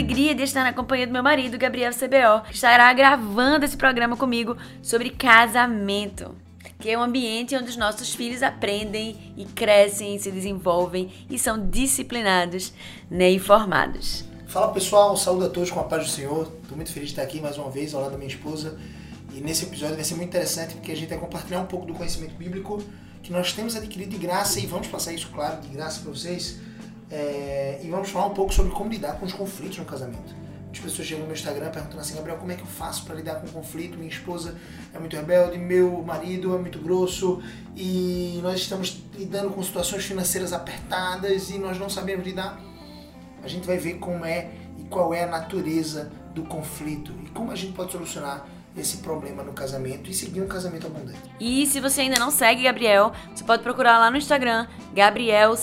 alegria de estar na companhia do meu marido, Gabriel CBO, que estará gravando esse programa comigo sobre casamento que é um ambiente onde os nossos filhos aprendem e crescem, se desenvolvem e são disciplinados né, e formados. Fala pessoal, saúde a todos com a paz do Senhor. Estou muito feliz de estar aqui mais uma vez ao lado da minha esposa. E nesse episódio vai ser muito interessante porque a gente vai compartilhar um pouco do conhecimento bíblico que nós temos adquirido de graça e vamos passar isso, claro, de graça para vocês. É, e vamos falar um pouco sobre como lidar com os conflitos no casamento. Muitas pessoas chegam no meu Instagram perguntando assim, Gabriel, como é que eu faço para lidar com o conflito? Minha esposa é muito rebelde, meu marido é muito grosso e nós estamos lidando com situações financeiras apertadas e nós não sabemos lidar. A gente vai ver como é e qual é a natureza do conflito e como a gente pode solucionar esse problema no casamento e seguir um casamento abundante. E se você ainda não segue Gabriel, você pode procurar lá no Instagram, GabrielCBO.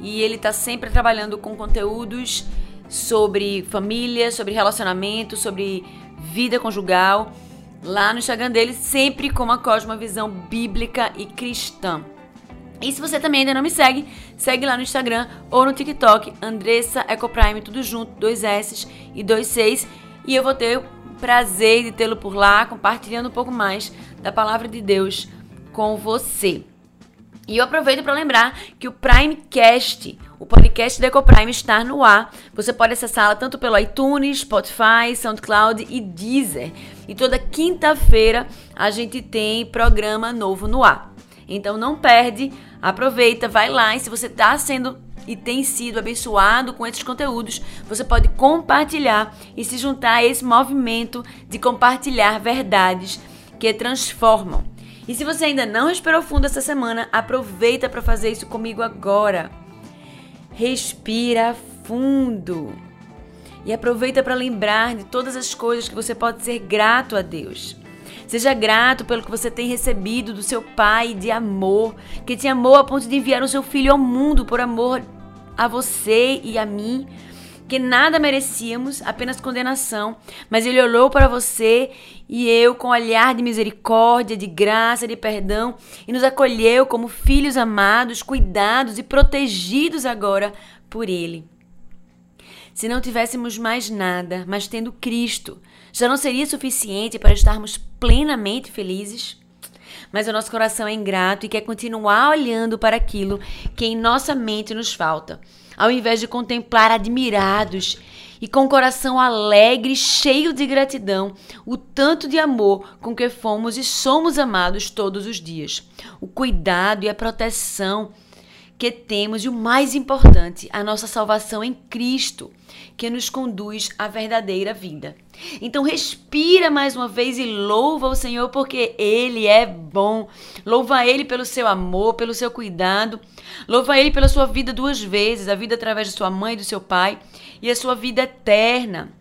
E ele está sempre trabalhando com conteúdos sobre família, sobre relacionamento, sobre vida conjugal. Lá no Instagram dele, sempre com uma cosmovisão bíblica e cristã. E se você também ainda não me segue, segue lá no Instagram ou no TikTok, Andressa Ecoprime, tudo junto, dois S e dois seis. E eu vou ter prazer de tê-lo por lá, compartilhando um pouco mais da palavra de Deus com você. E eu aproveito para lembrar que o Primecast, o podcast da EcoPrime, está no ar. Você pode acessá-la tanto pelo iTunes, Spotify, SoundCloud e Deezer. E toda quinta-feira a gente tem programa novo no ar. Então não perde, aproveita, vai lá e se você está sendo e tem sido abençoado com esses conteúdos, você pode compartilhar e se juntar a esse movimento de compartilhar verdades que transformam. E se você ainda não respirou fundo essa semana, aproveita para fazer isso comigo agora. Respira fundo. E aproveita para lembrar de todas as coisas que você pode ser grato a Deus. Seja grato pelo que você tem recebido do seu Pai de amor, que te amou a ponto de enviar o seu Filho ao mundo por amor a você e a mim que nada merecíamos, apenas condenação, mas ele olhou para você e eu com olhar de misericórdia, de graça, de perdão e nos acolheu como filhos amados, cuidados e protegidos agora por ele. Se não tivéssemos mais nada, mas tendo Cristo, já não seria suficiente para estarmos plenamente felizes? Mas o nosso coração é ingrato e quer continuar olhando para aquilo que em nossa mente nos falta ao invés de contemplar admirados e com o coração alegre, cheio de gratidão, o tanto de amor com que fomos e somos amados todos os dias, o cuidado e a proteção que temos e o mais importante, a nossa salvação em Cristo, que nos conduz à verdadeira vida. Então respira mais uma vez e louva o Senhor porque ele é bom. Louva ele pelo seu amor, pelo seu cuidado. Louva ele pela sua vida duas vezes, a vida através de sua mãe e do seu pai e a sua vida eterna.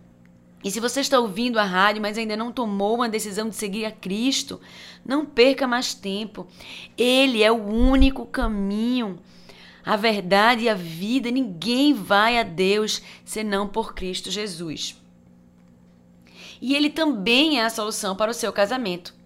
E se você está ouvindo a rádio, mas ainda não tomou uma decisão de seguir a Cristo, não perca mais tempo. Ele é o único caminho a verdade e a vida. Ninguém vai a Deus senão por Cristo Jesus. E ele também é a solução para o seu casamento.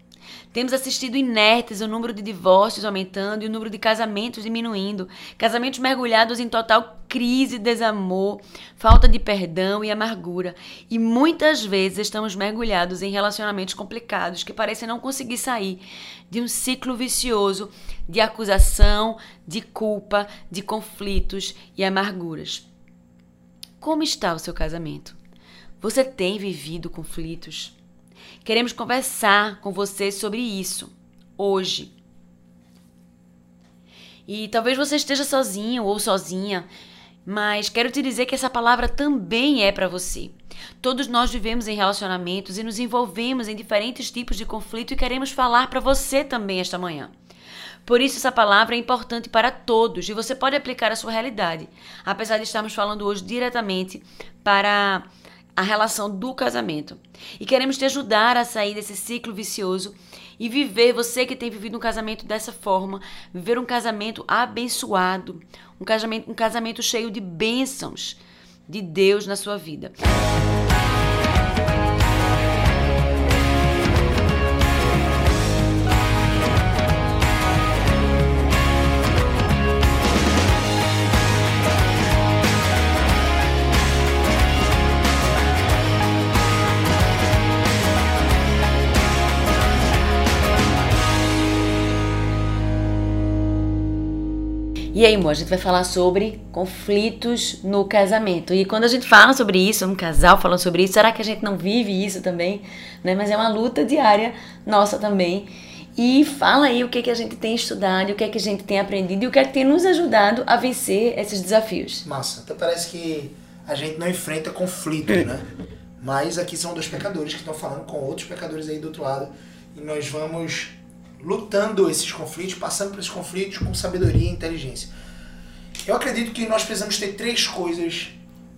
Temos assistido inertes o número de divórcios aumentando e o número de casamentos diminuindo, casamentos mergulhados em total crise, desamor, falta de perdão e amargura. E muitas vezes estamos mergulhados em relacionamentos complicados que parecem não conseguir sair de um ciclo vicioso de acusação, de culpa, de conflitos e amarguras. Como está o seu casamento? Você tem vivido conflitos? Queremos conversar com você sobre isso hoje. E talvez você esteja sozinho ou sozinha, mas quero te dizer que essa palavra também é para você. Todos nós vivemos em relacionamentos e nos envolvemos em diferentes tipos de conflito e queremos falar para você também esta manhã. Por isso, essa palavra é importante para todos e você pode aplicar a sua realidade, apesar de estarmos falando hoje diretamente para a relação do casamento. E queremos te ajudar a sair desse ciclo vicioso e viver, você que tem vivido um casamento dessa forma, viver um casamento abençoado, um casamento, um casamento cheio de bênçãos de Deus na sua vida. E aí, amor, a gente vai falar sobre conflitos no casamento. E quando a gente fala sobre isso, um casal falando sobre isso, será que a gente não vive isso também? Né? Mas é uma luta diária nossa também. E fala aí o que, que a gente tem estudado, o que, que a gente tem aprendido e o que, é que tem nos ajudado a vencer esses desafios. Massa. Até parece que a gente não enfrenta conflitos, né? Mas aqui são dois pecadores que estão falando com outros pecadores aí do outro lado. E nós vamos lutando esses conflitos, passando por esses conflitos com sabedoria e inteligência. Eu acredito que nós precisamos ter três coisas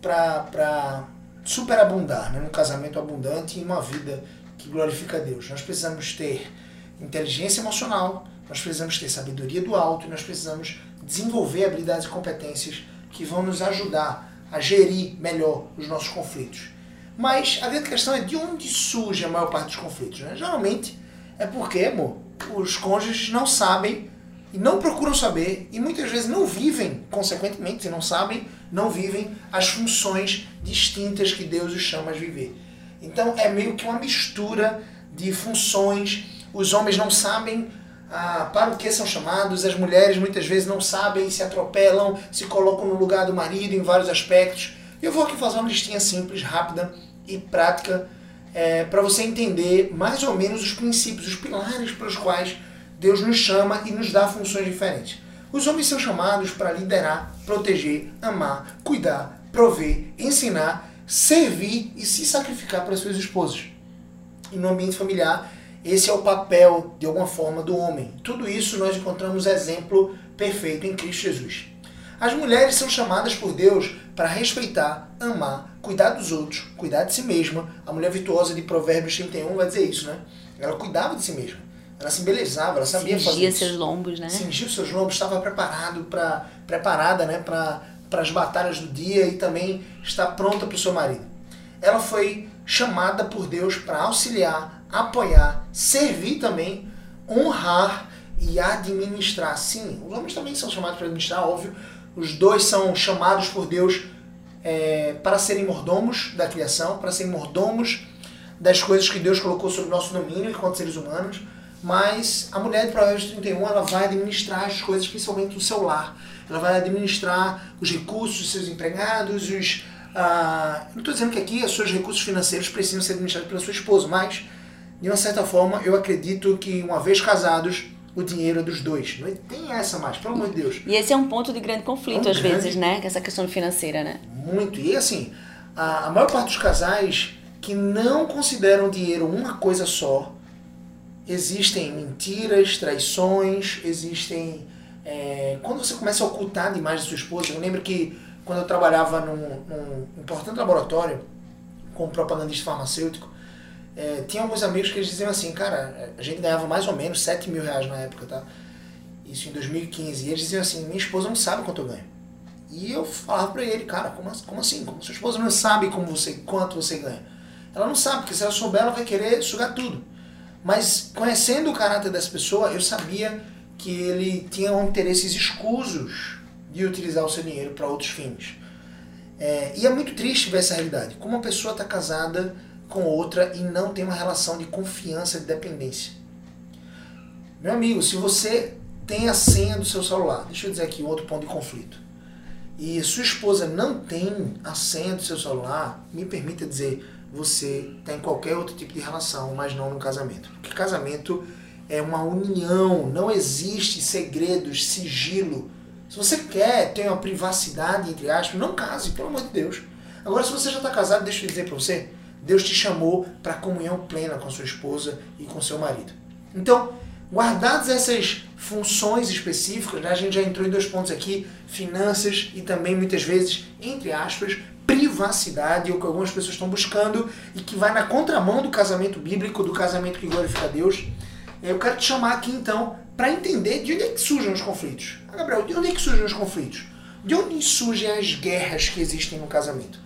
para superabundar, né? num casamento abundante e uma vida que glorifica a Deus. Nós precisamos ter inteligência emocional, nós precisamos ter sabedoria do alto e nós precisamos desenvolver habilidades e competências que vão nos ajudar a gerir melhor os nossos conflitos. Mas a grande questão é de onde surge a maior parte dos conflitos. Né? Geralmente é porque, amor, os cônjuges não sabem e não procuram saber e muitas vezes não vivem, consequentemente, se não sabem, não vivem as funções distintas que Deus os chama a viver. Então é meio que uma mistura de funções. Os homens não sabem ah, para o que são chamados, as mulheres muitas vezes não sabem, se atropelam, se colocam no lugar do marido em vários aspectos. Eu vou aqui fazer uma listinha simples, rápida e prática é, para você entender mais ou menos os princípios, os pilares pelos quais Deus nos chama e nos dá funções diferentes. Os homens são chamados para liderar, proteger, amar, cuidar, prover, ensinar, servir e se sacrificar para suas esposas. E no ambiente familiar, esse é o papel, de alguma forma, do homem. Tudo isso nós encontramos exemplo perfeito em Cristo Jesus. As mulheres são chamadas por Deus para respeitar, amar, cuidar dos outros, cuidar de si mesma. A mulher virtuosa de Provérbios 31 vai dizer isso, né? Ela cuidava de si mesma. Ela se embelezava, ela sabia Cingia fazer isso. seus lombos, né? Cingia seus lombos, estava preparado para preparada, né, para para as batalhas do dia e também está pronta para o seu marido. Ela foi chamada por Deus para auxiliar, apoiar, servir também, honrar e administrar. Sim, os homens também são chamados para administrar, óbvio, os dois são chamados por Deus é, para serem mordomos da criação, para serem mordomos das coisas que Deus colocou sob nosso domínio enquanto seres humanos. Mas a mulher de Provérbios 31 ela vai administrar as coisas, principalmente do seu lar. Ela vai administrar os recursos dos seus empregados, os. Ah, não estou dizendo que aqui os seus recursos financeiros precisam ser administrados pela sua esposa, mas de uma certa forma eu acredito que uma vez casados o dinheiro é dos dois. Não tem essa mais, pelo amor de Deus. E esse é um ponto de grande conflito, Um às grande- vezes, né? Essa questão financeira, né? Muito. E assim, a, a maior parte dos casais que não consideram o dinheiro uma coisa só, existem mentiras, traições, existem. é, quando você começa a ocultar demais da sua esposa, eu lembro que quando eu trabalhava num, num importante laboratório como propagandista farmacêutico, é, tinha alguns amigos que eles diziam assim, cara, a gente ganhava mais ou menos 7 mil reais na época, tá? Isso em 2015. E eles diziam assim, minha esposa não sabe quanto eu ganho. E eu falava pra ele, cara, como, como assim? Como sua esposa não sabe como você, quanto você ganha? Ela não sabe, porque se ela souber, ela vai querer sugar tudo. Mas conhecendo o caráter dessa pessoa, eu sabia que ele tinha interesses escusos de utilizar o seu dinheiro para outros fins. É, e é muito triste ver essa realidade. Como uma pessoa está casada com outra e não tem uma relação de confiança de dependência. Meu amigo, se você tem a senha do seu celular, deixa eu dizer aqui outro ponto de conflito, e sua esposa não tem a senha do seu celular, me permita dizer, você tem qualquer outro tipo de relação, mas não no casamento. Porque casamento é uma união, não existe segredos, sigilo. Se você quer ter uma privacidade, entre aspas, não case, pelo amor de Deus. Agora, se você já está casado, deixa eu dizer para você, Deus te chamou para comunhão plena com a sua esposa e com seu marido. Então, guardadas essas funções específicas, né, a gente já entrou em dois pontos aqui, finanças e também muitas vezes, entre aspas, privacidade, o que algumas pessoas estão buscando e que vai na contramão do casamento bíblico, do casamento que glorifica a Deus. Eu quero te chamar aqui então para entender de onde é que surgem os conflitos. Ah, Gabriel, de onde é que surgem os conflitos? De onde surgem as guerras que existem no casamento?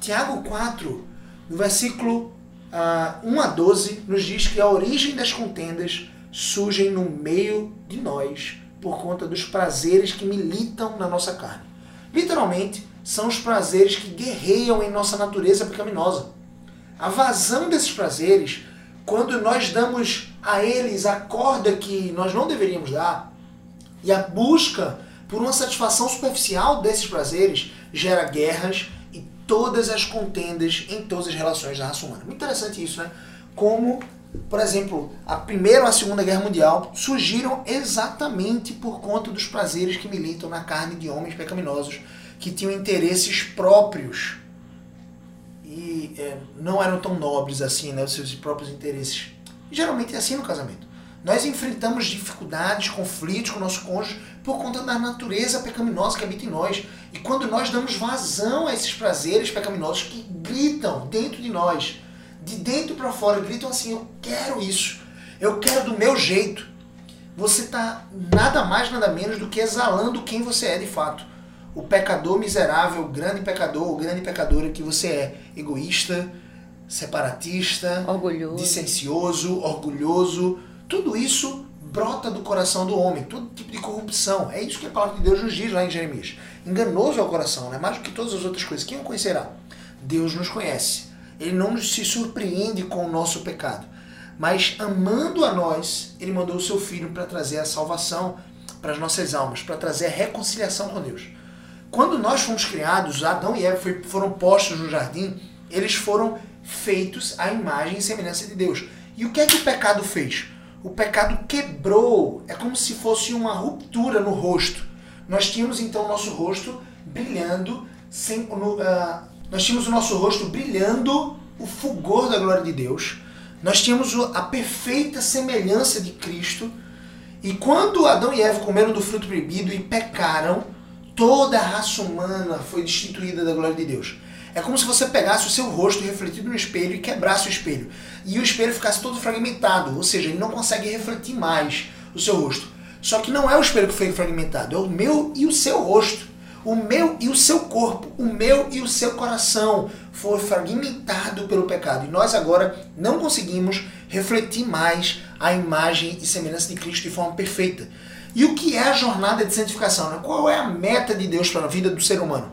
Tiago 4, no versículo ah, 1 a 12, nos diz que a origem das contendas surgem no meio de nós por conta dos prazeres que militam na nossa carne. Literalmente, são os prazeres que guerreiam em nossa natureza pecaminosa. A vazão desses prazeres, quando nós damos a eles a corda que nós não deveríamos dar, e a busca por uma satisfação superficial desses prazeres, gera guerras todas as contendas em todas as relações da raça humana. Muito interessante isso, né? Como, por exemplo, a Primeira ou a Segunda Guerra Mundial surgiram exatamente por conta dos prazeres que militam na carne de homens pecaminosos que tinham interesses próprios e é, não eram tão nobres assim, né? Os seus próprios interesses. Geralmente é assim no casamento. Nós enfrentamos dificuldades, conflitos com o nosso cônjuge por conta da natureza pecaminosa que habita em nós. E quando nós damos vazão a esses prazeres pecaminosos que gritam dentro de nós, de dentro para fora, gritam assim: Eu quero isso, eu quero do meu jeito. Você está nada mais, nada menos do que exalando quem você é de fato. O pecador miserável, o grande pecador ou grande pecadora que você é. Egoísta, separatista, orgulhoso, licencioso, orgulhoso. Tudo isso brota do coração do homem, todo tipo de corrupção. É isso que a palavra de Deus nos diz lá em Jeremias. Enganoso é o coração, né? mais do que todas as outras coisas. Quem o conhecerá? Deus nos conhece. Ele não se surpreende com o nosso pecado. Mas amando a nós, ele mandou o seu filho para trazer a salvação para as nossas almas, para trazer a reconciliação com Deus. Quando nós fomos criados, Adão e Eva foram postos no jardim, eles foram feitos à imagem e semelhança de Deus. E o que é que o pecado fez? O pecado quebrou, é como se fosse uma ruptura no rosto. Nós tínhamos então o nosso rosto brilhando, sem, no, uh, nós tínhamos o nosso rosto brilhando o fulgor da glória de Deus. Nós tínhamos a perfeita semelhança de Cristo. E quando Adão e Eva comeram do fruto proibido e pecaram, toda a raça humana foi destituída da glória de Deus. É como se você pegasse o seu rosto refletido no espelho e quebrasse o espelho. E o espelho ficasse todo fragmentado, ou seja, ele não consegue refletir mais o seu rosto. Só que não é o espelho que foi fragmentado, é o meu e o seu rosto. O meu e o seu corpo, o meu e o seu coração foi fragmentado pelo pecado. E nós agora não conseguimos refletir mais a imagem e semelhança de Cristo de forma perfeita. E o que é a jornada de santificação? Né? Qual é a meta de Deus para a vida do ser humano?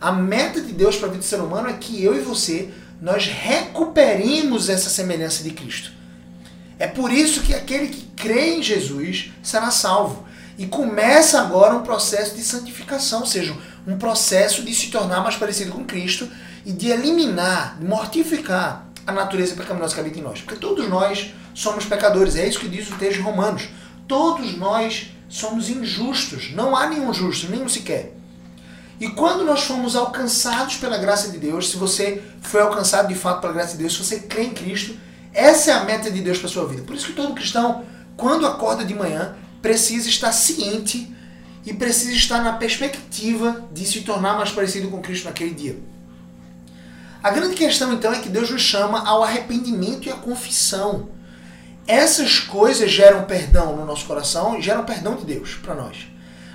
A meta de Deus para a vida do ser humano é que eu e você nós recuperemos essa semelhança de Cristo. É por isso que aquele que crê em Jesus será salvo. E começa agora um processo de santificação, ou seja, um processo de se tornar mais parecido com Cristo e de eliminar, de mortificar a natureza pecaminosa que habita em nós. Porque todos nós somos pecadores, é isso que diz o texto de Romanos. Todos nós somos injustos, não há nenhum justo, nenhum sequer. E quando nós fomos alcançados pela graça de Deus, se você foi alcançado de fato pela graça de Deus, se você crê em Cristo, essa é a meta de Deus para sua vida. Por isso que todo cristão, quando acorda de manhã, precisa estar ciente e precisa estar na perspectiva de se tornar mais parecido com Cristo naquele dia. A grande questão então é que Deus nos chama ao arrependimento e à confissão. Essas coisas geram perdão no nosso coração e geram perdão de Deus para nós.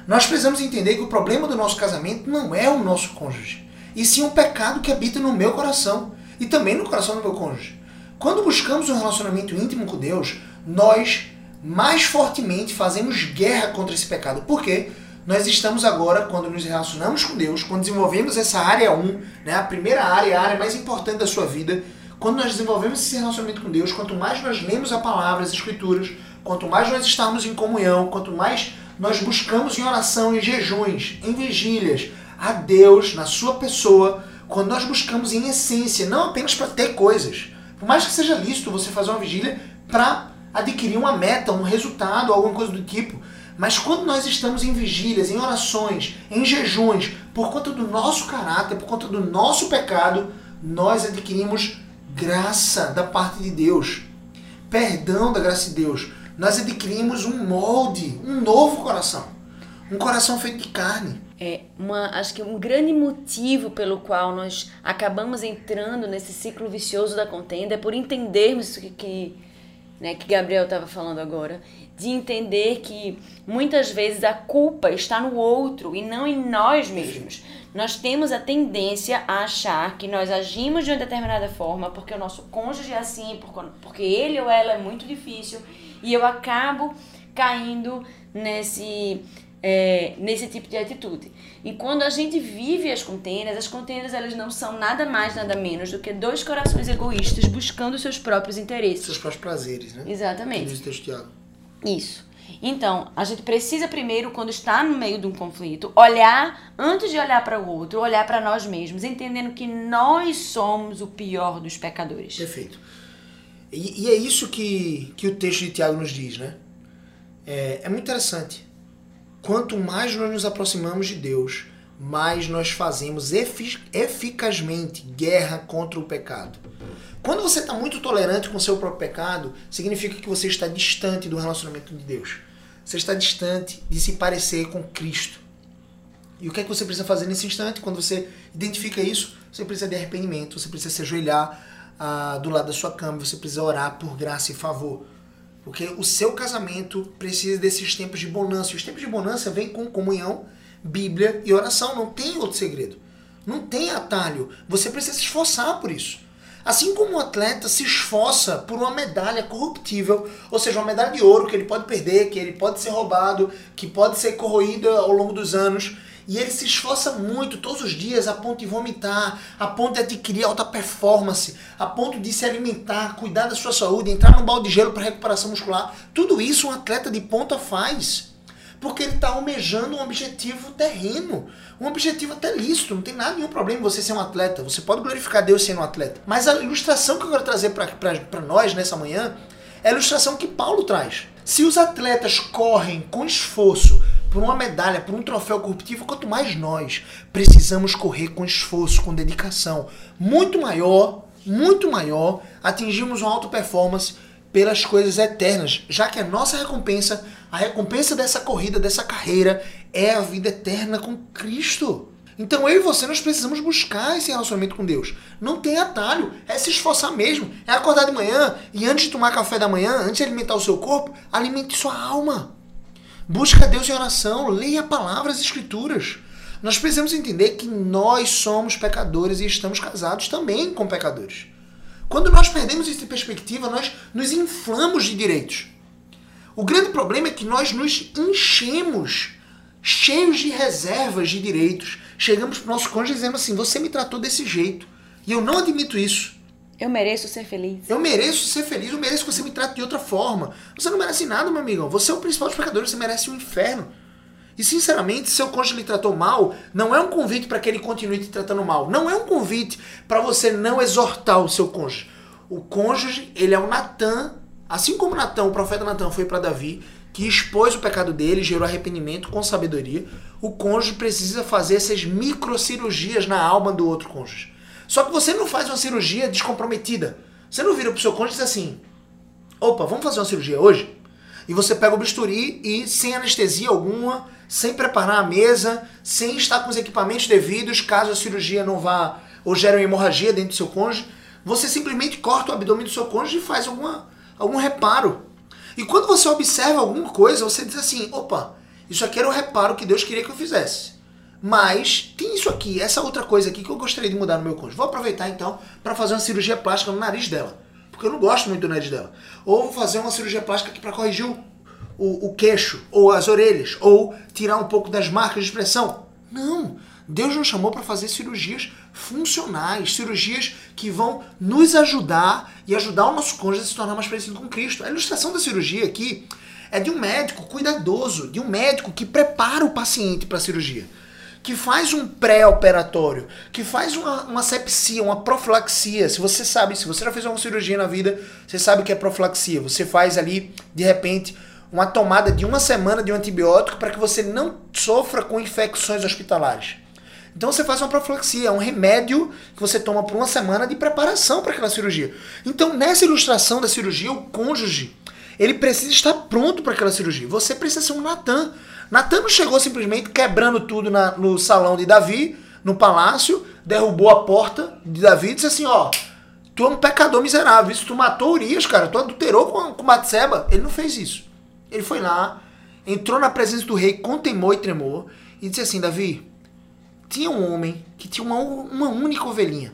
Nós precisamos entender que o problema do nosso casamento não é o nosso cônjuge, e sim um pecado que habita no meu coração e também no coração do meu cônjuge. Quando buscamos um relacionamento íntimo com Deus, nós mais fortemente fazemos guerra contra esse pecado. Por quê? Nós estamos agora, quando nos relacionamos com Deus, quando desenvolvemos essa área 1, né, a primeira área, a área mais importante da sua vida, quando nós desenvolvemos esse relacionamento com Deus, quanto mais nós lemos a palavra, as escrituras, quanto mais nós estamos em comunhão, quanto mais nós buscamos em oração, em jejuns, em vigílias, a Deus na sua pessoa, quando nós buscamos em essência, não apenas para ter coisas. Por mais que seja lícito você fazer uma vigília para adquirir uma meta, um resultado, alguma coisa do tipo. Mas quando nós estamos em vigílias, em orações, em jejuns, por conta do nosso caráter, por conta do nosso pecado, nós adquirimos graça da parte de Deus, perdão da graça de Deus nós adquirimos um molde, um novo coração. Um coração feito de carne. É, uma, acho que um grande motivo pelo qual nós acabamos entrando nesse ciclo vicioso da contenda é por entendermos isso que, que, né, que Gabriel estava falando agora, de entender que muitas vezes a culpa está no outro e não em nós mesmos. Nós temos a tendência a achar que nós agimos de uma determinada forma porque o nosso cônjuge é assim, porque ele ou ela é muito difícil e eu acabo caindo nesse é, nesse tipo de atitude. E quando a gente vive as contendas, as contendas elas não são nada mais, nada menos do que dois corações egoístas buscando seus próprios interesses. Seus próprios prazeres, né? Exatamente. Isso. Então, a gente precisa primeiro, quando está no meio de um conflito, olhar, antes de olhar para o outro, olhar para nós mesmos, entendendo que nós somos o pior dos pecadores. Perfeito. E, e é isso que, que o texto de Tiago nos diz, né? É, é muito interessante. Quanto mais nós nos aproximamos de Deus, mais nós fazemos efic eficazmente guerra contra o pecado. Quando você está muito tolerante com o seu próprio pecado, significa que você está distante do relacionamento de Deus. Você está distante de se parecer com Cristo. E o que é que você precisa fazer nesse instante? Quando você identifica isso, você precisa de arrependimento, você precisa se ajoelhar ah, do lado da sua cama, você precisa orar por graça e favor. Porque o seu casamento precisa desses tempos de bonança. E os tempos de bonança vêm com comunhão, Bíblia e oração. Não tem outro segredo. Não tem atalho. Você precisa se esforçar por isso. Assim como um atleta se esforça por uma medalha corruptível, ou seja, uma medalha de ouro que ele pode perder, que ele pode ser roubado, que pode ser corroída ao longo dos anos, e ele se esforça muito todos os dias a ponto de vomitar, a ponto de adquirir alta performance, a ponto de se alimentar, cuidar da sua saúde, entrar num balde de gelo para recuperação muscular. Tudo isso um atleta de ponta faz. Porque ele está almejando um objetivo terreno, um objetivo até lícito, não tem nada nenhum problema você ser um atleta. Você pode glorificar Deus sendo um atleta. Mas a ilustração que eu quero trazer para nós nessa manhã é a ilustração que Paulo traz. Se os atletas correm com esforço por uma medalha, por um troféu corruptível, quanto mais nós precisamos correr com esforço, com dedicação muito maior, muito maior, atingimos uma alta performance pelas coisas eternas, já que a nossa recompensa, a recompensa dessa corrida, dessa carreira, é a vida eterna com Cristo. Então eu e você nós precisamos buscar esse relacionamento com Deus. Não tem atalho, é se esforçar mesmo, é acordar de manhã e antes de tomar café da manhã, antes de alimentar o seu corpo, alimente sua alma. Busca Deus em oração, leia a palavra, as escrituras. Nós precisamos entender que nós somos pecadores e estamos casados também com pecadores. Quando nós perdemos essa perspectiva, nós nos inflamos de direitos. O grande problema é que nós nos enchemos, cheios de reservas de direitos. Chegamos para o nosso cônjuge dizendo assim: você me tratou desse jeito. E eu não admito isso. Eu mereço ser feliz. Eu mereço ser feliz, eu mereço que você me trate de outra forma. Você não merece nada, meu amigo. Você é o principal dos pecadores, você merece um inferno. E sinceramente, se seu cônjuge lhe tratou mal, não é um convite para que ele continue te tratando mal. Não é um convite para você não exortar o seu cônjuge. O cônjuge, ele é o Natan, assim como Natan, o profeta Natan foi para Davi, que expôs o pecado dele, gerou arrependimento com sabedoria. O cônjuge precisa fazer essas microcirurgias na alma do outro cônjuge. Só que você não faz uma cirurgia descomprometida. Você não vira pro seu cônjuge e diz assim: opa, vamos fazer uma cirurgia hoje? E você pega o bisturi e, sem anestesia alguma, sem preparar a mesa, sem estar com os equipamentos devidos, caso a cirurgia não vá ou gere uma hemorragia dentro do seu cônjuge, você simplesmente corta o abdômen do seu cônjuge e faz alguma, algum reparo. E quando você observa alguma coisa, você diz assim: opa, isso aqui era o reparo que Deus queria que eu fizesse. Mas tem isso aqui, essa outra coisa aqui que eu gostaria de mudar no meu cônjuge. Vou aproveitar então para fazer uma cirurgia plástica no nariz dela. Porque eu não gosto muito do nariz dela. Ou vou fazer uma cirurgia plástica aqui para corrigir o, o, o queixo, ou as orelhas, ou tirar um pouco das marcas de expressão. Não! Deus nos chamou para fazer cirurgias funcionais, cirurgias que vão nos ajudar e ajudar o nosso cônjuge a se tornar mais parecido com Cristo. A ilustração da cirurgia aqui é de um médico cuidadoso, de um médico que prepara o paciente para a cirurgia que faz um pré-operatório, que faz uma, uma sepsia, uma profilaxia. Se você sabe, se você já fez uma cirurgia na vida, você sabe o que é profilaxia. Você faz ali, de repente, uma tomada de uma semana de um antibiótico para que você não sofra com infecções hospitalares. Então você faz uma profilaxia, é um remédio que você toma por uma semana de preparação para aquela cirurgia. Então, nessa ilustração da cirurgia, o cônjuge, ele precisa estar pronto para aquela cirurgia. Você precisa ser um Natan. Natan chegou simplesmente quebrando tudo na, no salão de Davi, no palácio, derrubou a porta de Davi e disse assim: Ó, tu é um pecador miserável. Isso tu matou Urias, cara, tu adulterou com, com Batseba. Ele não fez isso. Ele foi lá, entrou na presença do rei com temor e tremor e disse assim: Davi, tinha um homem que tinha uma, uma única ovelhinha.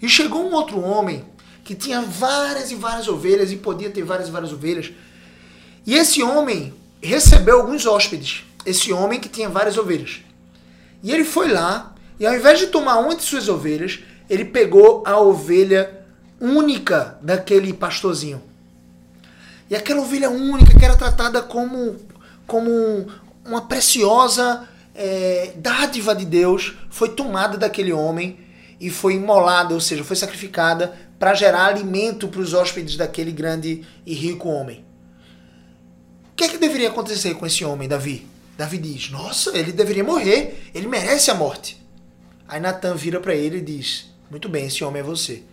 E chegou um outro homem que tinha várias e várias ovelhas e podia ter várias e várias ovelhas. E esse homem recebeu alguns hóspedes, esse homem que tinha várias ovelhas. E ele foi lá, e ao invés de tomar uma de suas ovelhas, ele pegou a ovelha única daquele pastorzinho. E aquela ovelha única que era tratada como, como uma preciosa é, dádiva de Deus foi tomada daquele homem e foi imolada, ou seja, foi sacrificada para gerar alimento para os hóspedes daquele grande e rico homem. Que é que deveria acontecer com esse homem, Davi? Davi diz: Nossa, ele deveria morrer, ele merece a morte. Aí Natan vira para ele e diz: Muito bem, esse homem é você.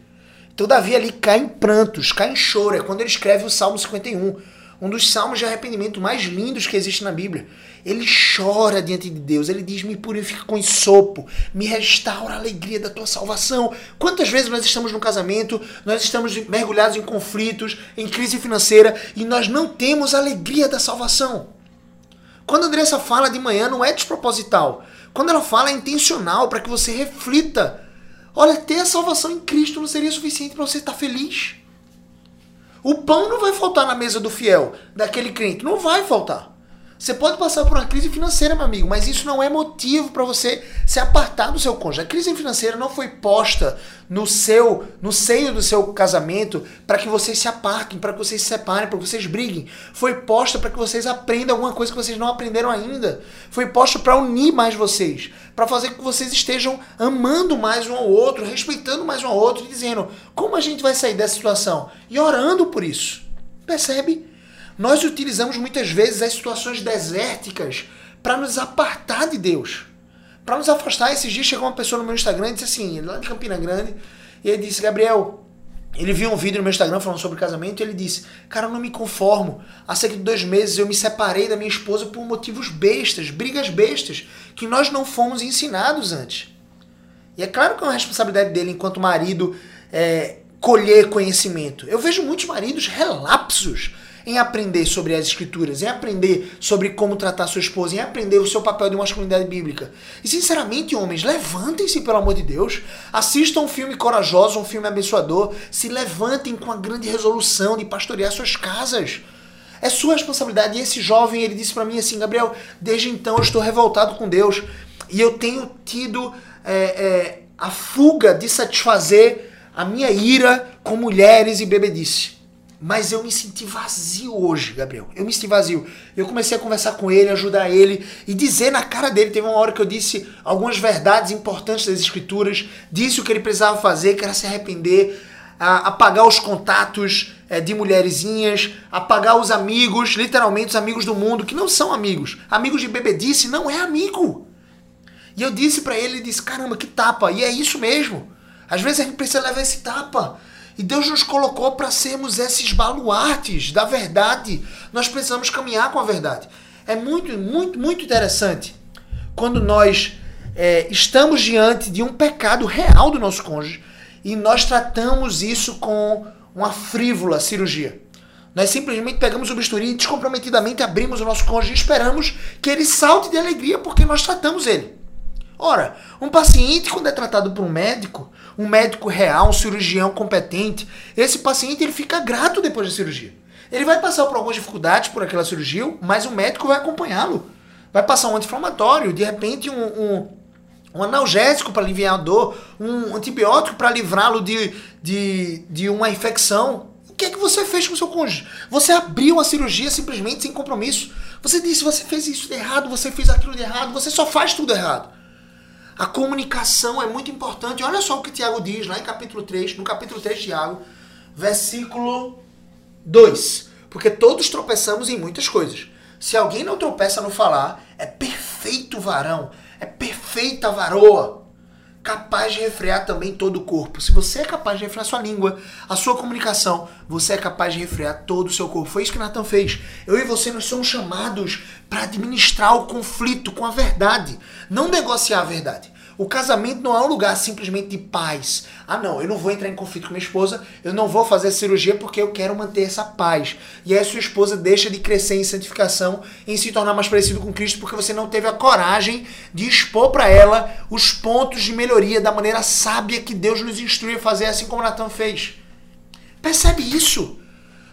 Então Davi ali cai em prantos, cai em choro. É quando ele escreve o Salmo 51, um dos salmos de arrependimento mais lindos que existe na Bíblia. Ele chora diante de Deus, ele diz: Me purifica com sopo, me restaura a alegria da tua salvação. Quantas vezes nós estamos no casamento, nós estamos mergulhados em conflitos, em crise financeira e nós não temos a alegria da salvação? Quando a Andressa fala de manhã, não é desproposital. Quando ela fala, é intencional para que você reflita. Olha, ter a salvação em Cristo não seria suficiente para você estar feliz. O pão não vai faltar na mesa do fiel, daquele crente. Não vai faltar. Você pode passar por uma crise financeira, meu amigo, mas isso não é motivo para você se apartar do seu cônjuge. A crise financeira não foi posta no seu, no seio do seu casamento para que vocês se apartem, para que vocês se separem, para que vocês briguem. Foi posta para que vocês aprendam alguma coisa que vocês não aprenderam ainda. Foi posta para unir mais vocês, para fazer com que vocês estejam amando mais um ao outro, respeitando mais um ao outro e dizendo como a gente vai sair dessa situação e orando por isso. Percebe? Nós utilizamos muitas vezes as situações desérticas para nos apartar de Deus. Para nos afastar. Esses dias chegou uma pessoa no meu Instagram e disse assim, lá de Campina Grande, e ele disse, Gabriel, ele viu um vídeo no meu Instagram falando sobre casamento e ele disse: Cara, eu não me conformo. Há cerca de dois meses eu me separei da minha esposa por motivos bestas, brigas bestas, que nós não fomos ensinados antes. E é claro que é uma responsabilidade dele, enquanto marido, é, colher conhecimento. Eu vejo muitos maridos relapsos em aprender sobre as escrituras, em aprender sobre como tratar sua esposa, em aprender o seu papel de masculinidade bíblica. E sinceramente, homens, levantem-se pelo amor de Deus, assistam um filme corajoso, um filme abençoador, se levantem com a grande resolução de pastorear suas casas. É sua responsabilidade. E esse jovem, ele disse para mim assim, Gabriel, desde então eu estou revoltado com Deus e eu tenho tido é, é, a fuga de satisfazer a minha ira com mulheres e bebedice. Mas eu me senti vazio hoje, Gabriel. Eu me senti vazio. Eu comecei a conversar com ele, ajudar ele e dizer na cara dele. Teve uma hora que eu disse algumas verdades importantes das escrituras, disse o que ele precisava fazer, que era se arrepender, apagar os contatos é, de mulherzinhas, apagar os amigos, literalmente os amigos do mundo, que não são amigos. Amigos de bebedice não é amigo. E eu disse para ele, ele disse, caramba, que tapa. E é isso mesmo. Às vezes a gente precisa levar esse tapa. E Deus nos colocou para sermos esses baluartes da verdade. Nós precisamos caminhar com a verdade. É muito, muito, muito interessante quando nós é, estamos diante de um pecado real do nosso cônjuge e nós tratamos isso com uma frívola cirurgia. Nós simplesmente pegamos o bisturi e descomprometidamente abrimos o nosso cônjuge e esperamos que ele salte de alegria porque nós tratamos ele. Ora, um paciente, quando é tratado por um médico, um médico real, um cirurgião competente, esse paciente ele fica grato depois da cirurgia. Ele vai passar por algumas dificuldades por aquela cirurgia, mas o médico vai acompanhá-lo. Vai passar um anti-inflamatório, de repente um, um, um analgésico para aliviar a dor, um antibiótico para livrá-lo de, de, de uma infecção. O que é que você fez com o seu cônjuge? Você abriu a cirurgia simplesmente sem compromisso. Você disse, você fez isso de errado, você fez aquilo de errado, você só faz tudo errado. A comunicação é muito importante. Olha só o que Tiago diz lá em capítulo 3, no capítulo 3 de Tiago, versículo 2. Porque todos tropeçamos em muitas coisas. Se alguém não tropeça no falar, é perfeito varão, é perfeita varoa, capaz de refrear também todo o corpo. Se você é capaz de refrear sua língua, a sua comunicação, você é capaz de refrear todo o seu corpo. Foi isso que Natan fez. Eu e você, nós somos chamados para administrar o conflito com a verdade, não negociar a verdade. O casamento não é um lugar simplesmente de paz. Ah, não, eu não vou entrar em conflito com minha esposa, eu não vou fazer cirurgia porque eu quero manter essa paz. E aí sua esposa deixa de crescer em santificação, em se tornar mais parecido com Cristo, porque você não teve a coragem de expor para ela os pontos de melhoria da maneira sábia que Deus nos instrui a fazer, assim como Natan fez. Percebe isso?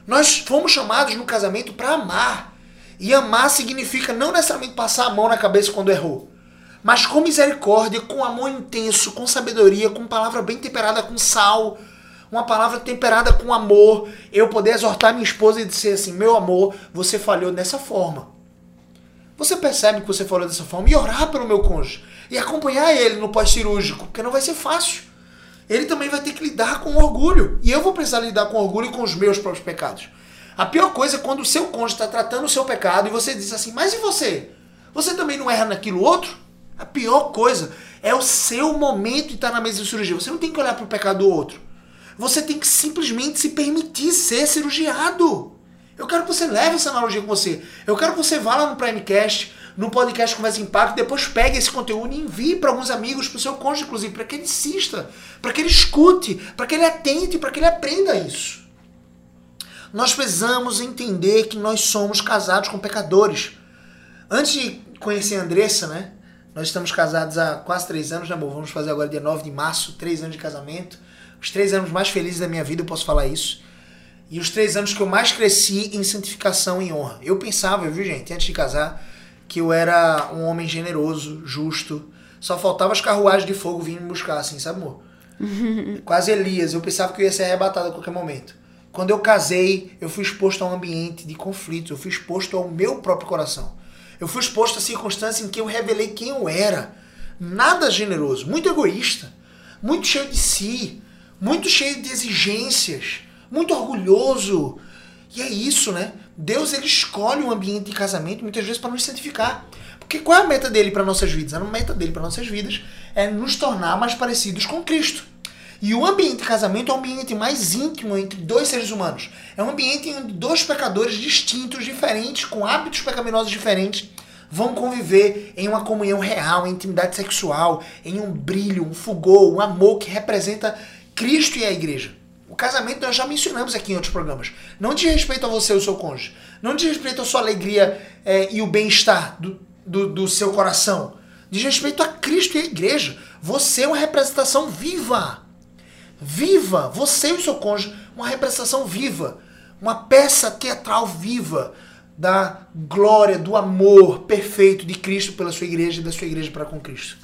Nós fomos chamados no casamento para amar. E amar significa não necessariamente passar a mão na cabeça quando errou, mas com misericórdia, com amor intenso, com sabedoria, com palavra bem temperada com sal, uma palavra temperada com amor, eu poder exortar minha esposa e dizer assim: meu amor, você falhou dessa forma. Você percebe que você falou dessa forma e orar pelo meu cônjuge e acompanhar ele no pós-cirúrgico, porque não vai ser fácil. Ele também vai ter que lidar com orgulho e eu vou precisar lidar com orgulho e com os meus próprios pecados. A pior coisa é quando o seu cônjuge está tratando o seu pecado e você diz assim: mas e você? Você também não erra naquilo outro? A pior coisa é o seu momento de estar na mesa de cirurgia. Você não tem que olhar para o pecado do outro. Você tem que simplesmente se permitir ser cirurgiado. Eu quero que você leve essa analogia com você. Eu quero que você vá lá no Primecast, no podcast Conversa Impacto, depois pegue esse conteúdo e envie para alguns amigos, para o seu cônjuge, inclusive, para que ele assista, para que ele escute, para que ele atente, para que ele aprenda isso. Nós precisamos entender que nós somos casados com pecadores. Antes de conhecer a Andressa, né? Nós estamos casados há quase três anos, né, amor? Vamos fazer agora dia 9 de março, três anos de casamento. Os três anos mais felizes da minha vida, eu posso falar isso. E os três anos que eu mais cresci em santificação e honra. Eu pensava, viu, gente, antes de casar, que eu era um homem generoso, justo. Só faltava as carruagens de fogo vindo me buscar, assim, sabe, amor? Quase Elias. Eu pensava que eu ia ser arrebatado a qualquer momento. Quando eu casei, eu fui exposto a um ambiente de conflitos. Eu fui exposto ao meu próprio coração. Eu fui exposto a circunstâncias em que eu revelei quem eu era. Nada generoso, muito egoísta, muito cheio de si, muito cheio de exigências muito orgulhoso. E é isso, né? Deus ele escolhe um ambiente de casamento muitas vezes para nos santificar. Porque qual é a meta dele para nossas vidas? A meta dele para nossas vidas é nos tornar mais parecidos com Cristo. E o ambiente de casamento é o ambiente mais íntimo entre dois seres humanos. É um ambiente onde dois pecadores distintos, diferentes, com hábitos pecaminosos diferentes, vão conviver em uma comunhão real, em intimidade sexual, em um brilho, um fulgor, um amor que representa Cristo e a igreja. O casamento nós já mencionamos aqui em outros programas. Não diz respeito a você e o seu cônjuge. Não diz respeito à sua alegria é, e o bem-estar do, do, do seu coração. Diz respeito a Cristo e a igreja. Você é uma representação viva. Viva! Você e o seu cônjuge, uma representação viva. Uma peça teatral viva da glória, do amor perfeito de Cristo pela sua igreja e da sua igreja para com Cristo.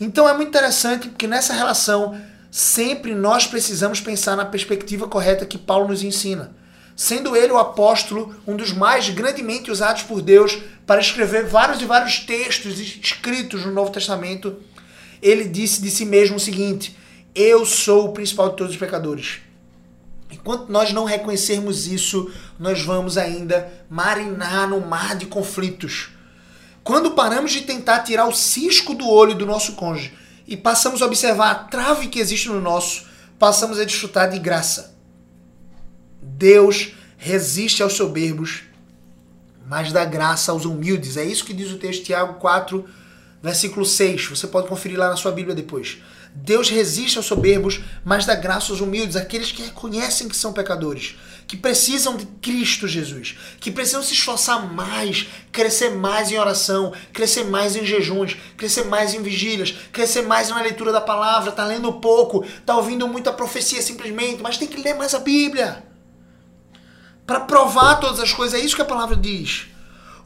Então é muito interessante porque nessa relação sempre nós precisamos pensar na perspectiva correta que Paulo nos ensina. Sendo ele o apóstolo, um dos mais grandemente usados por Deus para escrever vários e vários textos escritos no Novo Testamento, ele disse de si mesmo o seguinte: Eu sou o principal de todos os pecadores. Enquanto nós não reconhecermos isso, nós vamos ainda marinar no mar de conflitos. Quando paramos de tentar tirar o cisco do olho do nosso cônjuge e passamos a observar a trave que existe no nosso, passamos a desfrutar de graça. Deus resiste aos soberbos, mas dá graça aos humildes. É isso que diz o texto Tiago 4, versículo 6. Você pode conferir lá na sua Bíblia depois. Deus resiste aos soberbos, mas dá graça aos humildes, aqueles que reconhecem que são pecadores que precisam de Cristo Jesus, que precisam se esforçar mais, crescer mais em oração, crescer mais em jejuns, crescer mais em vigílias, crescer mais na leitura da palavra, tá lendo pouco, tá ouvindo muita profecia simplesmente, mas tem que ler mais a Bíblia. Para provar todas as coisas, é isso que a palavra diz.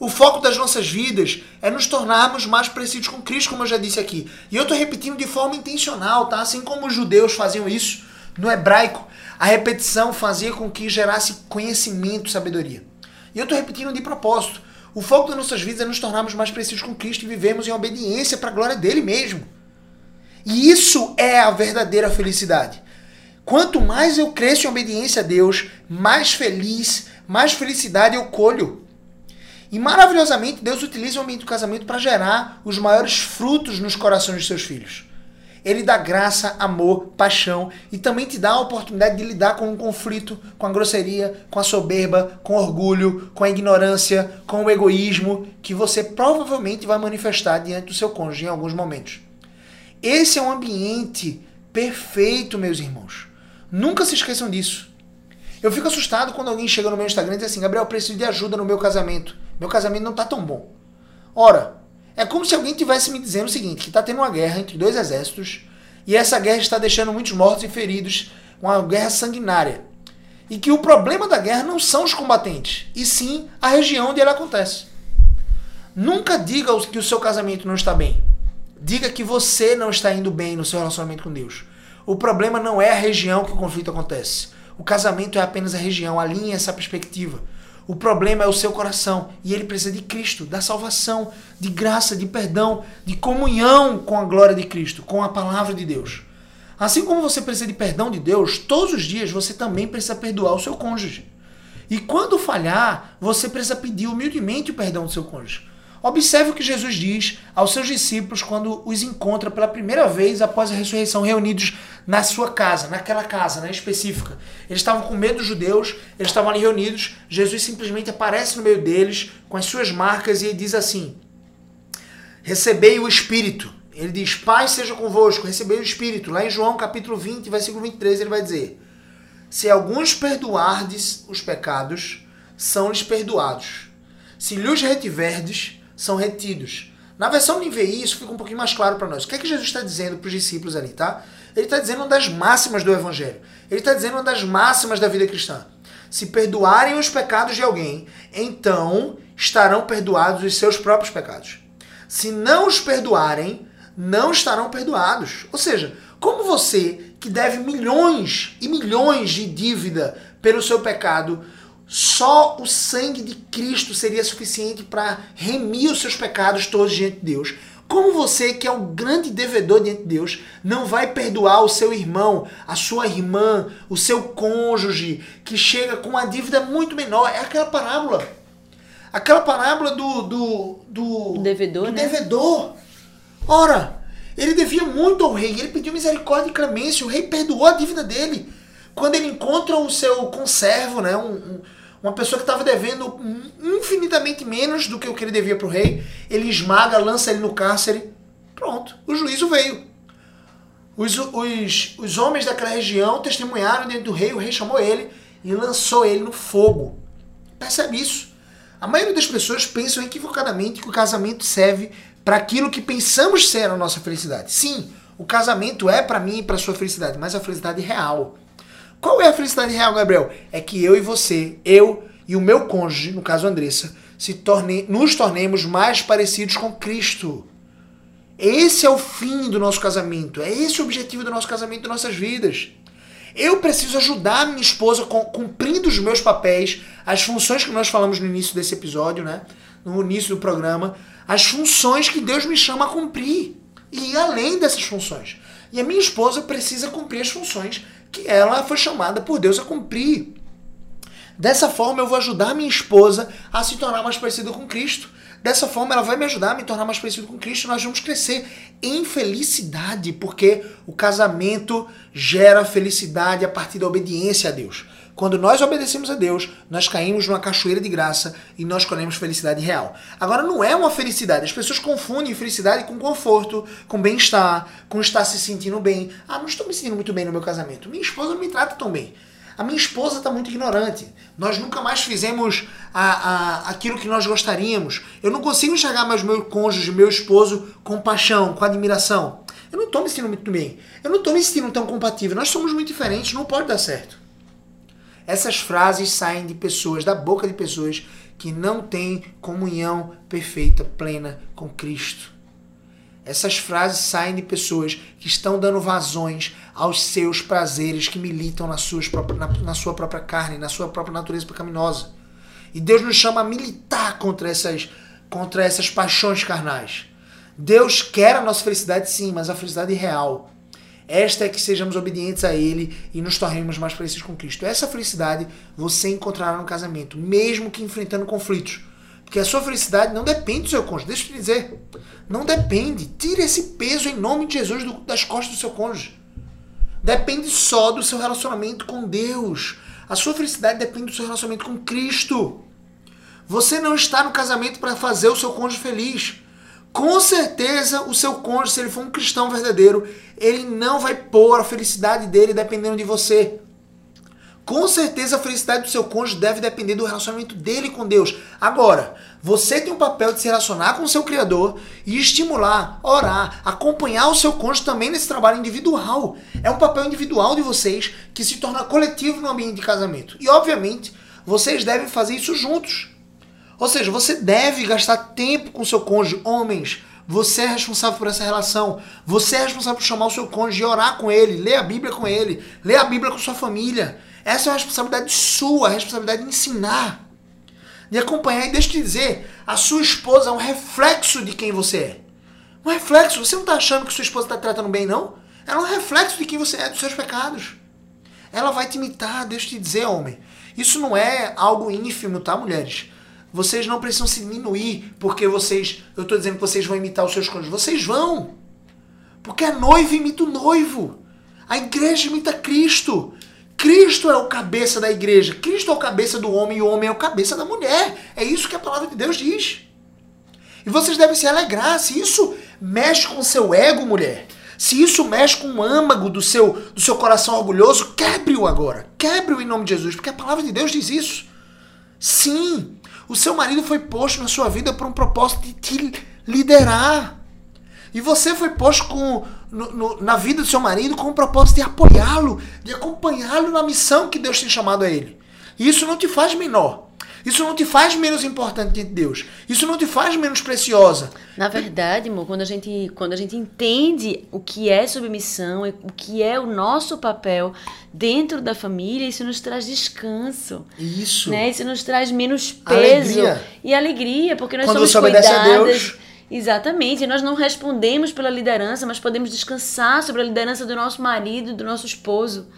O foco das nossas vidas é nos tornarmos mais parecidos com Cristo, como eu já disse aqui. E eu estou repetindo de forma intencional, tá? Assim como os judeus faziam isso no hebraico, a repetição fazia com que gerasse conhecimento, sabedoria. E eu estou repetindo de propósito. O foco das nossas vidas é nos tornarmos mais precisos com Cristo e vivermos em obediência para a glória dele mesmo. E isso é a verdadeira felicidade. Quanto mais eu cresço em obediência a Deus, mais feliz, mais felicidade eu colho. E maravilhosamente, Deus utiliza o ambiente do casamento para gerar os maiores frutos nos corações de seus filhos. Ele dá graça, amor, paixão e também te dá a oportunidade de lidar com um conflito, com a grosseria, com a soberba, com o orgulho, com a ignorância, com o egoísmo que você provavelmente vai manifestar diante do seu cônjuge em alguns momentos. Esse é um ambiente perfeito, meus irmãos. Nunca se esqueçam disso. Eu fico assustado quando alguém chega no meu Instagram e diz assim: Gabriel, preciso de ajuda no meu casamento. Meu casamento não está tão bom. Ora, é como se alguém tivesse me dizendo o seguinte, que está tendo uma guerra entre dois exércitos e essa guerra está deixando muitos mortos e feridos, uma guerra sanguinária. E que o problema da guerra não são os combatentes, e sim a região onde ela acontece. Nunca diga que o seu casamento não está bem. Diga que você não está indo bem no seu relacionamento com Deus. O problema não é a região que o conflito acontece. O casamento é apenas a região, alinhe essa perspectiva. O problema é o seu coração e ele precisa de Cristo, da salvação, de graça, de perdão, de comunhão com a glória de Cristo, com a palavra de Deus. Assim como você precisa de perdão de Deus, todos os dias você também precisa perdoar o seu cônjuge. E quando falhar, você precisa pedir humildemente o perdão do seu cônjuge. Observe o que Jesus diz aos seus discípulos quando os encontra pela primeira vez após a ressurreição, reunidos na sua casa, naquela casa né, específica. Eles estavam com medo dos judeus, eles estavam ali reunidos. Jesus simplesmente aparece no meio deles com as suas marcas e diz assim: Recebei o Espírito. Ele diz: Pai seja convosco, recebei o Espírito. Lá em João capítulo 20, versículo 23, ele vai dizer: Se alguns perdoardes os pecados, são-lhes perdoados. Se lhes retiverdes, são retidos. Na versão NVI, isso fica um pouquinho mais claro para nós. O que é que Jesus está dizendo para os discípulos ali, tá? Ele está dizendo uma das máximas do Evangelho. Ele está dizendo uma das máximas da vida cristã. Se perdoarem os pecados de alguém, então estarão perdoados os seus próprios pecados. Se não os perdoarem, não estarão perdoados. Ou seja, como você, que deve milhões e milhões de dívida pelo seu pecado, só o sangue de Cristo seria suficiente para remir os seus pecados todos diante de Deus. Como você, que é um grande devedor diante de Deus, não vai perdoar o seu irmão, a sua irmã, o seu cônjuge, que chega com uma dívida muito menor? É aquela parábola. Aquela parábola do, do, do, devedor, do né? devedor. Ora, ele devia muito ao rei, ele pediu misericórdia e clemência, o rei perdoou a dívida dele. Quando ele encontra o seu conservo, né, um, um uma pessoa que estava devendo infinitamente menos do que o que ele devia para o rei, ele esmaga, lança ele no cárcere. Pronto, o juízo veio. Os, os, os homens daquela região testemunharam diante do rei, o rei chamou ele e lançou ele no fogo. Percebe isso? A maioria das pessoas pensam equivocadamente que o casamento serve para aquilo que pensamos ser a nossa felicidade. Sim, o casamento é para mim e para sua felicidade, mas a felicidade real qual é a felicidade real, Gabriel? É que eu e você, eu e o meu cônjuge, no caso Andressa, se torne, nos tornemos mais parecidos com Cristo. Esse é o fim do nosso casamento. É esse o objetivo do nosso casamento, de nossas vidas. Eu preciso ajudar minha esposa cumprindo os meus papéis, as funções que nós falamos no início desse episódio, né? No início do programa, as funções que Deus me chama a cumprir. E além dessas funções. E a minha esposa precisa cumprir as funções que ela foi chamada por Deus a cumprir. Dessa forma, eu vou ajudar minha esposa a se tornar mais parecida com Cristo. Dessa forma, ela vai me ajudar a me tornar mais parecido com Cristo. Nós vamos crescer em felicidade, porque o casamento gera felicidade a partir da obediência a Deus. Quando nós obedecemos a Deus, nós caímos numa cachoeira de graça e nós colhemos felicidade real. Agora, não é uma felicidade. As pessoas confundem felicidade com conforto, com bem-estar, com estar se sentindo bem. Ah, não estou me sentindo muito bem no meu casamento. Minha esposa não me trata tão bem. A minha esposa está muito ignorante. Nós nunca mais fizemos a, a, aquilo que nós gostaríamos. Eu não consigo enxergar mais meu cônjuge, meu esposo, com paixão, com admiração. Eu não estou me sentindo muito bem. Eu não estou me sentindo tão compatível. Nós somos muito diferentes, não pode dar certo. Essas frases saem de pessoas, da boca de pessoas que não têm comunhão perfeita, plena com Cristo. Essas frases saem de pessoas que estão dando vazões aos seus prazeres que militam na, suas, na, na sua própria carne, na sua própria natureza pecaminosa. E Deus nos chama a militar contra essas, contra essas paixões carnais. Deus quer a nossa felicidade, sim, mas a felicidade real. Esta é que sejamos obedientes a Ele e nos tornemos mais parecidos com Cristo. Essa felicidade você encontrará no casamento, mesmo que enfrentando conflitos. Porque a sua felicidade não depende do seu cônjuge. Deixa eu te dizer. Não depende. Tire esse peso em nome de Jesus das costas do seu cônjuge. Depende só do seu relacionamento com Deus. A sua felicidade depende do seu relacionamento com Cristo. Você não está no casamento para fazer o seu cônjuge feliz. Com certeza, o seu cônjuge, se ele for um cristão verdadeiro, ele não vai pôr a felicidade dele dependendo de você. Com certeza, a felicidade do seu cônjuge deve depender do relacionamento dele com Deus. Agora, você tem o papel de se relacionar com o seu Criador e estimular, orar, acompanhar o seu cônjuge também nesse trabalho individual. É um papel individual de vocês que se torna coletivo no ambiente de casamento. E, obviamente, vocês devem fazer isso juntos. Ou seja, você deve gastar tempo com seu cônjuge, homens. Você é responsável por essa relação. Você é responsável por chamar o seu cônjuge, orar com ele, ler a Bíblia com ele, ler a Bíblia com sua família. Essa é uma responsabilidade sua, a responsabilidade de ensinar, de acompanhar. E deixa eu te dizer, a sua esposa é um reflexo de quem você é. Um reflexo. Você não está achando que sua esposa está tratando bem, não? Ela é um reflexo de quem você é, dos seus pecados. Ela vai te imitar, deixa eu te dizer, homem. Isso não é algo ínfimo, tá, mulheres? Vocês não precisam se diminuir porque vocês. Eu estou dizendo que vocês vão imitar os seus cônjuges. Vocês vão. Porque a noiva imita o noivo. A igreja imita Cristo. Cristo é o cabeça da igreja. Cristo é o cabeça do homem e o homem é o cabeça da mulher. É isso que a palavra de Deus diz. E vocês devem se alegrar. Se isso mexe com o seu ego, mulher, se isso mexe com o âmago do seu, do seu coração orgulhoso, quebre-o agora. Quebre-o em nome de Jesus, porque a palavra de Deus diz isso. Sim, o seu marido foi posto na sua vida por um propósito de te liderar. E você foi posto com, no, no, na vida do seu marido com o propósito de apoiá-lo, de acompanhá-lo na missão que Deus tem chamado a ele. E isso não te faz menor. Isso não te faz menos importante diante de Deus. Isso não te faz menos preciosa. Na verdade, amor, quando a gente, quando a gente entende o que é submissão, o que é o nosso papel dentro da família, isso nos traz descanso. Isso. Né? Isso nos traz menos peso Alegria. e alegria, porque nós Quando somos obedece a cuidadas. Deus. Exatamente, nós não respondemos pela liderança, mas podemos descansar sobre a liderança do nosso marido, do nosso esposo.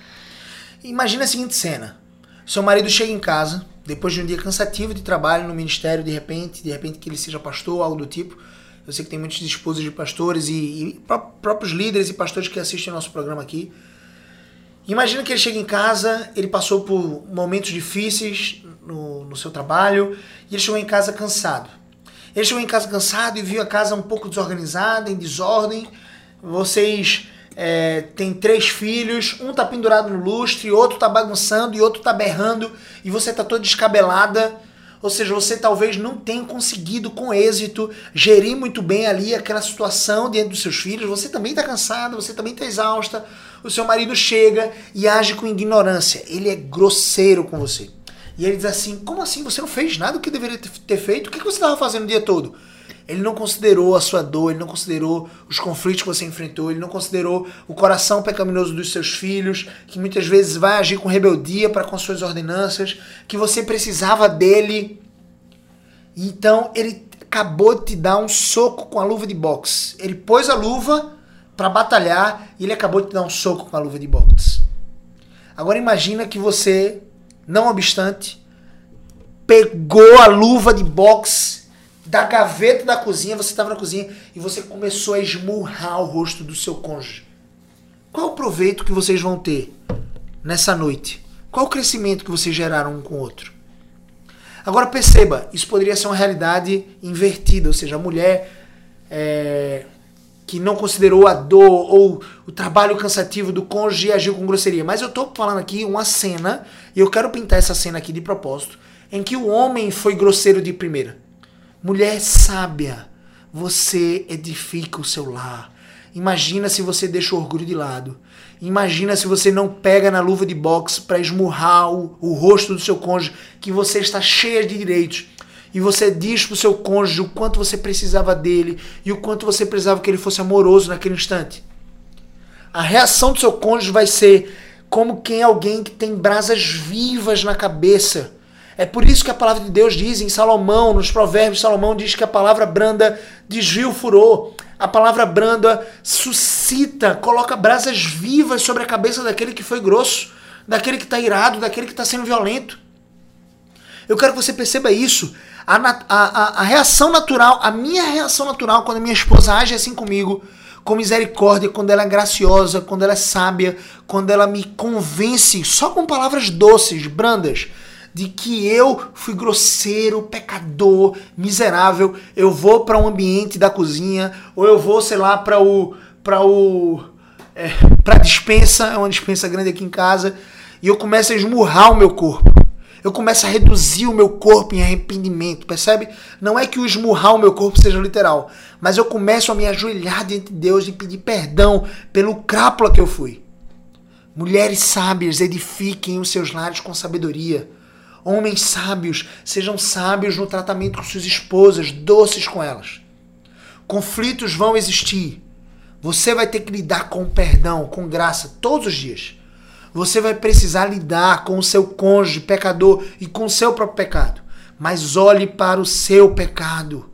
Imagina a seguinte cena. Seu marido chega em casa, depois de um dia cansativo de trabalho no ministério, de repente, de repente que ele seja pastor, algo do tipo. Eu sei que tem muitas esposas de pastores e, e pró- próprios líderes e pastores que assistem ao nosso programa aqui. Imagina que ele chega em casa, ele passou por momentos difíceis no, no seu trabalho e ele chegou em casa cansado. Ele chegou em casa cansado e viu a casa um pouco desorganizada, em desordem. Vocês é, têm três filhos, um tá pendurado no lustre, outro tá bagunçando e outro tá berrando e você tá toda descabelada. Ou seja, você talvez não tenha conseguido com êxito gerir muito bem ali aquela situação diante dos seus filhos. Você também está cansada, você também está exausta. O seu marido chega e age com ignorância. Ele é grosseiro com você. E ele diz assim: Como assim? Você não fez nada que deveria ter- feito? O que que você estava fazendo o dia todo? Ele não considerou a sua dor, ele não considerou os conflitos que você enfrentou, ele não considerou o coração pecaminoso dos seus filhos, que muitas vezes vai agir com rebeldia para com suas ordenanças, que você precisava dele. Então ele acabou de te dar um soco com a luva de boxe. Ele pôs a luva para batalhar e ele acabou de te dar um soco com a luva de boxe. Agora imagina que você, não obstante, pegou a luva de boxe da gaveta da cozinha, você estava na cozinha e você começou a esmurrar o rosto do seu cônjuge. Qual o proveito que vocês vão ter nessa noite? Qual o crescimento que vocês geraram um com o outro? Agora perceba, isso poderia ser uma realidade invertida, ou seja, a mulher é, que não considerou a dor ou o trabalho cansativo do cônjuge e agiu com grosseria. Mas eu estou falando aqui uma cena, e eu quero pintar essa cena aqui de propósito, em que o homem foi grosseiro de primeira. Mulher sábia, você edifica o seu lar. Imagina se você deixa o orgulho de lado. Imagina se você não pega na luva de boxe para esmurrar o, o rosto do seu cônjuge, que você está cheia de direitos. E você diz pro seu cônjuge o quanto você precisava dele e o quanto você precisava que ele fosse amoroso naquele instante. A reação do seu cônjuge vai ser como quem é alguém que tem brasas vivas na cabeça. É por isso que a palavra de Deus diz em Salomão, nos provérbios, Salomão diz que a palavra branda desvia o furor. A palavra branda suscita, coloca brasas vivas sobre a cabeça daquele que foi grosso, daquele que está irado, daquele que está sendo violento. Eu quero que você perceba isso. A, a, a, reação natural, a minha reação natural quando minha esposa age assim comigo, com misericórdia, quando ela é graciosa, quando ela é sábia, quando ela me convence só com palavras doces, brandas, de que eu fui grosseiro, pecador, miserável, eu vou para um ambiente da cozinha, ou eu vou, sei lá, para o para o é, para dispensa, é uma dispensa grande aqui em casa, e eu começo a esmurrar o meu corpo. Eu começo a reduzir o meu corpo em arrependimento, percebe? Não é que o esmurrar o meu corpo seja literal, mas eu começo a me ajoelhar diante de Deus e pedir perdão pelo crápula que eu fui. Mulheres sábias, edifiquem os seus lares com sabedoria. Homens sábios, sejam sábios no tratamento com suas esposas, doces com elas. conflitos vão existir. Você vai ter que lidar com perdão, com graça, todos os dias. Você vai precisar lidar com o seu cônjuge pecador e com o seu próprio pecado. Mas olhe para o seu pecado.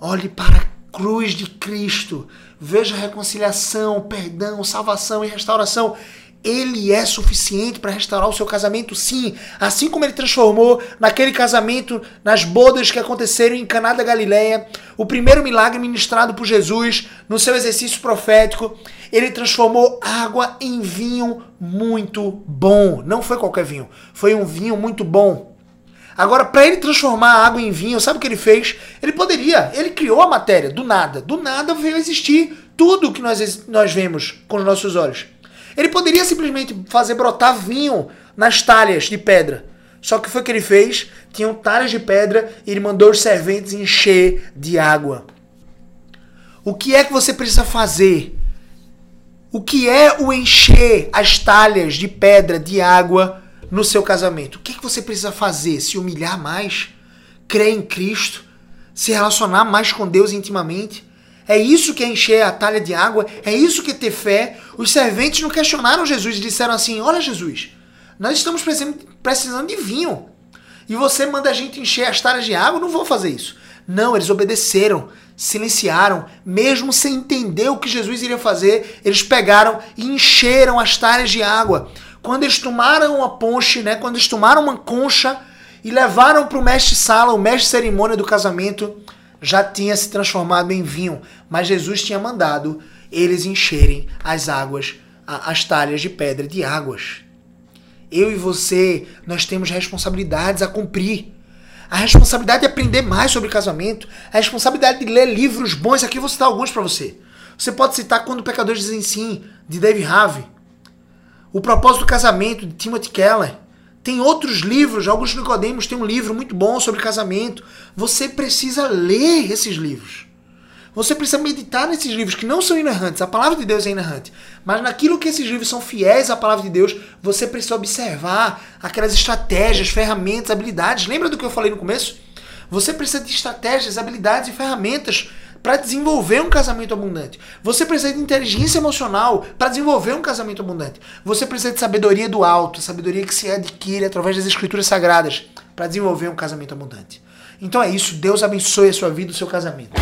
Olhe para a cruz de Cristo. Veja a reconciliação, perdão, salvação e restauração. Ele é suficiente para restaurar o seu casamento, sim. Assim como ele transformou naquele casamento, nas bodas que aconteceram em Caná da Galileia, o primeiro milagre ministrado por Jesus no seu exercício profético, ele transformou água em vinho muito bom. Não foi qualquer vinho, foi um vinho muito bom. Agora, para ele transformar a água em vinho, sabe o que ele fez? Ele poderia, ele criou a matéria do nada. Do nada veio existir tudo o que nós, nós vemos com os nossos olhos. Ele poderia simplesmente fazer brotar vinho nas talhas de pedra. Só que foi o que ele fez? Tinham talhas de pedra e ele mandou os serventes encher de água. O que é que você precisa fazer? O que é o encher as talhas de pedra de água no seu casamento? O que é que você precisa fazer? Se humilhar mais? Crer em Cristo? Se relacionar mais com Deus intimamente? É isso que é encher a talha de água, é isso que é ter fé. Os serventes não questionaram Jesus e disseram assim: Olha, Jesus, nós estamos precisando de vinho. E você manda a gente encher as talhas de água? Não vou fazer isso. Não, eles obedeceram, silenciaram, mesmo sem entender o que Jesus iria fazer, eles pegaram e encheram as talhas de água. Quando eles tomaram uma ponche, né, quando eles tomaram uma concha e levaram para o mestre sala, o mestre cerimônia do casamento, já tinha se transformado em vinho, mas Jesus tinha mandado eles encherem as águas, as talhas de pedra de águas. Eu e você, nós temos responsabilidades a cumprir. A responsabilidade de aprender mais sobre casamento, a responsabilidade de ler livros bons. Aqui eu vou citar alguns para você. Você pode citar Quando Pecadores Dizem Sim, de Dave Harvey. O Propósito do Casamento, de Timothy Keller. Tem outros livros, Augusto Nicodemos tem um livro muito bom sobre casamento. Você precisa ler esses livros. Você precisa meditar nesses livros que não são inerrantes. A palavra de Deus é inerrante. Mas naquilo que esses livros são fiéis à palavra de Deus, você precisa observar aquelas estratégias, ferramentas, habilidades. Lembra do que eu falei no começo? Você precisa de estratégias, habilidades e ferramentas para desenvolver um casamento abundante. Você precisa de inteligência emocional para desenvolver um casamento abundante. Você precisa de sabedoria do alto, sabedoria que se adquire através das escrituras sagradas para desenvolver um casamento abundante. Então é isso. Deus abençoe a sua vida, o seu casamento.